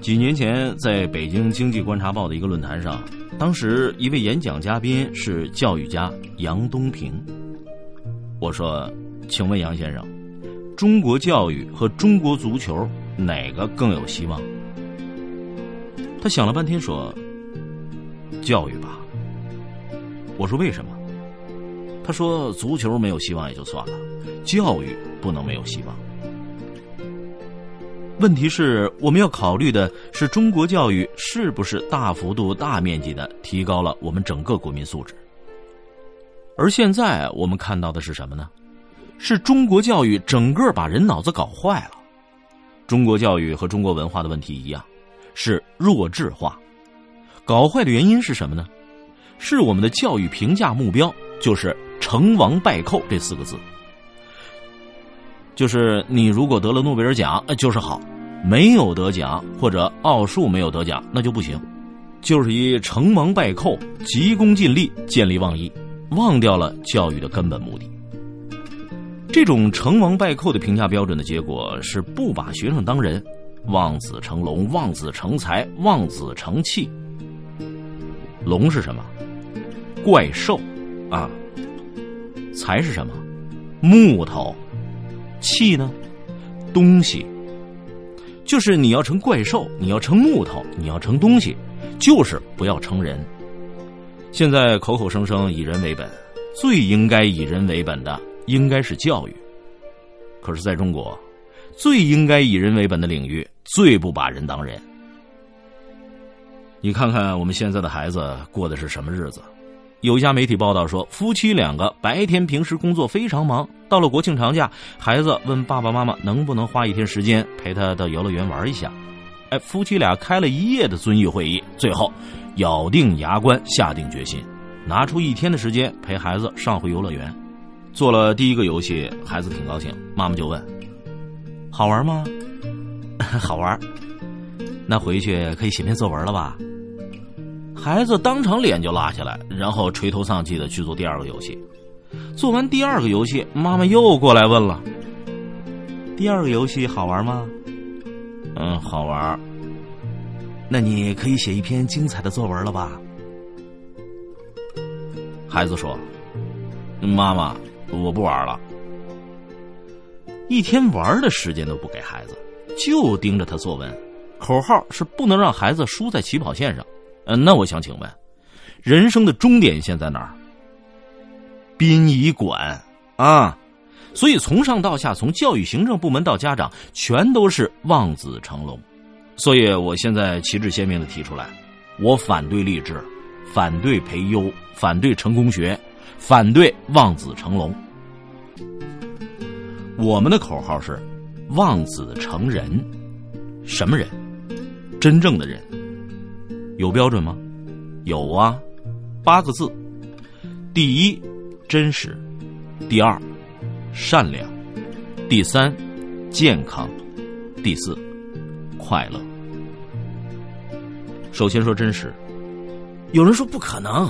几年前，在北京经济观察报的一个论坛上，当时一位演讲嘉宾是教育家杨东平。我说：“请问杨先生，中国教育和中国足球哪个更有希望？”他想了半天说：“教育吧。”我说：“为什么？”他说：“足球没有希望也就算了，教育不能没有希望。”问题是，我们要考虑的是中国教育是不是大幅度、大面积的提高了我们整个国民素质。而现在我们看到的是什么呢？是中国教育整个把人脑子搞坏了。中国教育和中国文化的问题一样，是弱智化。搞坏的原因是什么呢？是我们的教育评价目标就是“成王败寇”这四个字。就是你如果得了诺贝尔奖，就是好；没有得奖或者奥数没有得奖，那就不行。就是以成王败寇、急功近利、见利忘义，忘掉了教育的根本目的。这种成王败寇的评价标准的结果是不把学生当人，望子成龙、望子成才、望子成器。龙是什么？怪兽啊！才是什么？木头。气呢？东西，就是你要成怪兽，你要成木头，你要成东西，就是不要成人。现在口口声声以人为本，最应该以人为本的应该是教育。可是，在中国，最应该以人为本的领域，最不把人当人。你看看我们现在的孩子过的是什么日子？有一家媒体报道说，夫妻两个白天平时工作非常忙，到了国庆长假，孩子问爸爸妈妈能不能花一天时间陪他到游乐园玩一下。哎，夫妻俩开了一夜的遵义会议，最后咬定牙关，下定决心，拿出一天的时间陪孩子上回游乐园。做了第一个游戏，孩子挺高兴，妈妈就问：“好玩吗？”“好玩。”“那回去可以写篇作文了吧？”孩子当场脸就拉下来，然后垂头丧气的去做第二个游戏。做完第二个游戏，妈妈又过来问了：“第二个游戏好玩吗？”“嗯，好玩。”“那你可以写一篇精彩的作文了吧？”孩子说：“妈妈，我不玩了。”一天玩的时间都不给孩子，就盯着他作文。口号是不能让孩子输在起跑线上。嗯，那我想请问，人生的终点线在哪儿？殡仪馆啊！所以从上到下，从教育行政部门到家长，全都是望子成龙。所以我现在旗帜鲜明的提出来，我反对励志，反对培优，反对成功学，反对望子成龙。我们的口号是望子成人，什么人？真正的人。有标准吗？有啊，八个字：第一，真实；第二，善良；第三，健康；第四，快乐。首先说真实，有人说不可能，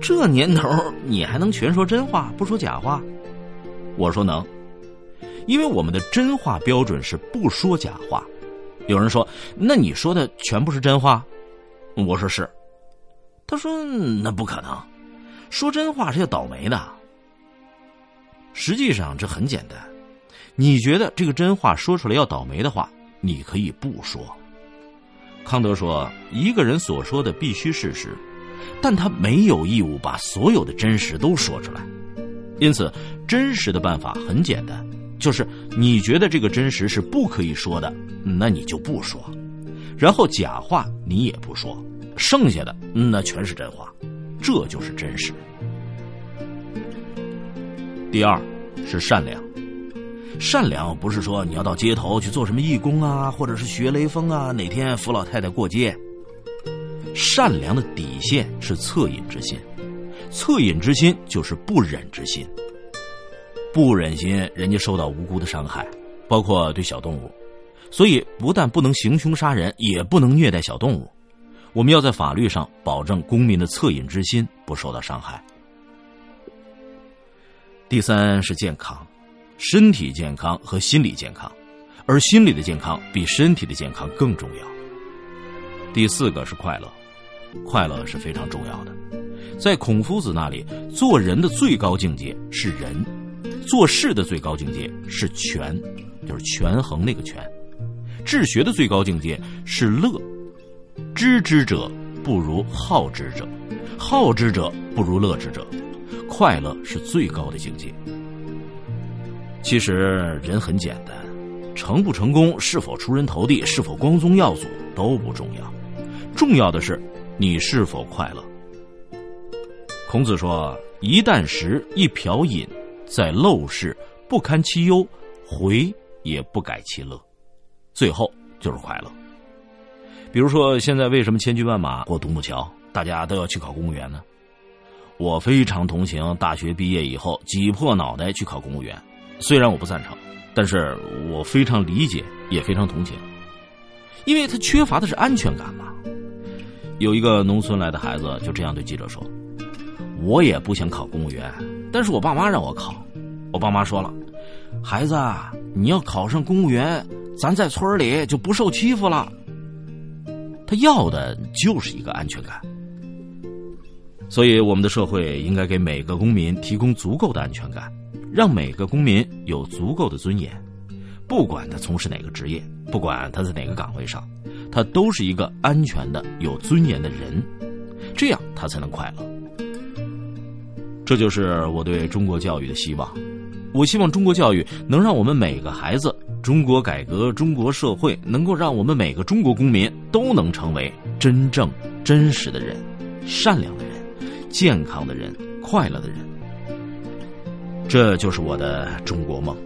这年头你还能全说真话不说假话？我说能，因为我们的真话标准是不说假话。有人说，那你说的全部是真话？我说是，他说那不可能，说真话是要倒霉的。实际上这很简单，你觉得这个真话说出来要倒霉的话，你可以不说。康德说，一个人所说的必须事实，但他没有义务把所有的真实都说出来。因此，真实的办法很简单，就是你觉得这个真实是不可以说的，那你就不说。然后假话你也不说，剩下的那全是真话，这就是真实。第二是善良，善良不是说你要到街头去做什么义工啊，或者是学雷锋啊，哪天扶老太太过街。善良的底线是恻隐之心，恻隐之心就是不忍之心。不忍心人家受到无辜的伤害，包括对小动物，所以不但不能行凶杀人，也不能虐待小动物。我们要在法律上保证公民的恻隐之心不受到伤害。第三是健康，身体健康和心理健康，而心理的健康比身体的健康更重要。第四个是快乐，快乐是非常重要的。在孔夫子那里，做人的最高境界是仁，做事的最高境界是权，就是权衡那个权。治学的最高境界是乐。知之者不如好之者，好之者不如乐之者。快乐是最高的境界。其实人很简单，成不成功，是否出人头地，是否光宗耀祖都不重要，重要的是你是否快乐。孔子说：“一旦食，一瓢饮，在陋室，不堪其忧，回也不改其乐。”最后就是快乐。比如说，现在为什么千军万马过独木桥，大家都要去考公务员呢？我非常同情大学毕业以后挤破脑袋去考公务员，虽然我不赞成，但是我非常理解，也非常同情，因为他缺乏的是安全感嘛。有一个农村来的孩子就这样对记者说：“我也不想考公务员，但是我爸妈让我考。我爸妈说了，孩子，你要考上公务员，咱在村里就不受欺负了。”他要的就是一个安全感，所以我们的社会应该给每个公民提供足够的安全感，让每个公民有足够的尊严，不管他从事哪个职业，不管他在哪个岗位上，他都是一个安全的、有尊严的人，这样他才能快乐。这就是我对中国教育的希望。我希望中国教育能让我们每个孩子。中国改革，中国社会能够让我们每个中国公民都能成为真正真实的人、善良的人、健康的人、快乐的人。这就是我的中国梦。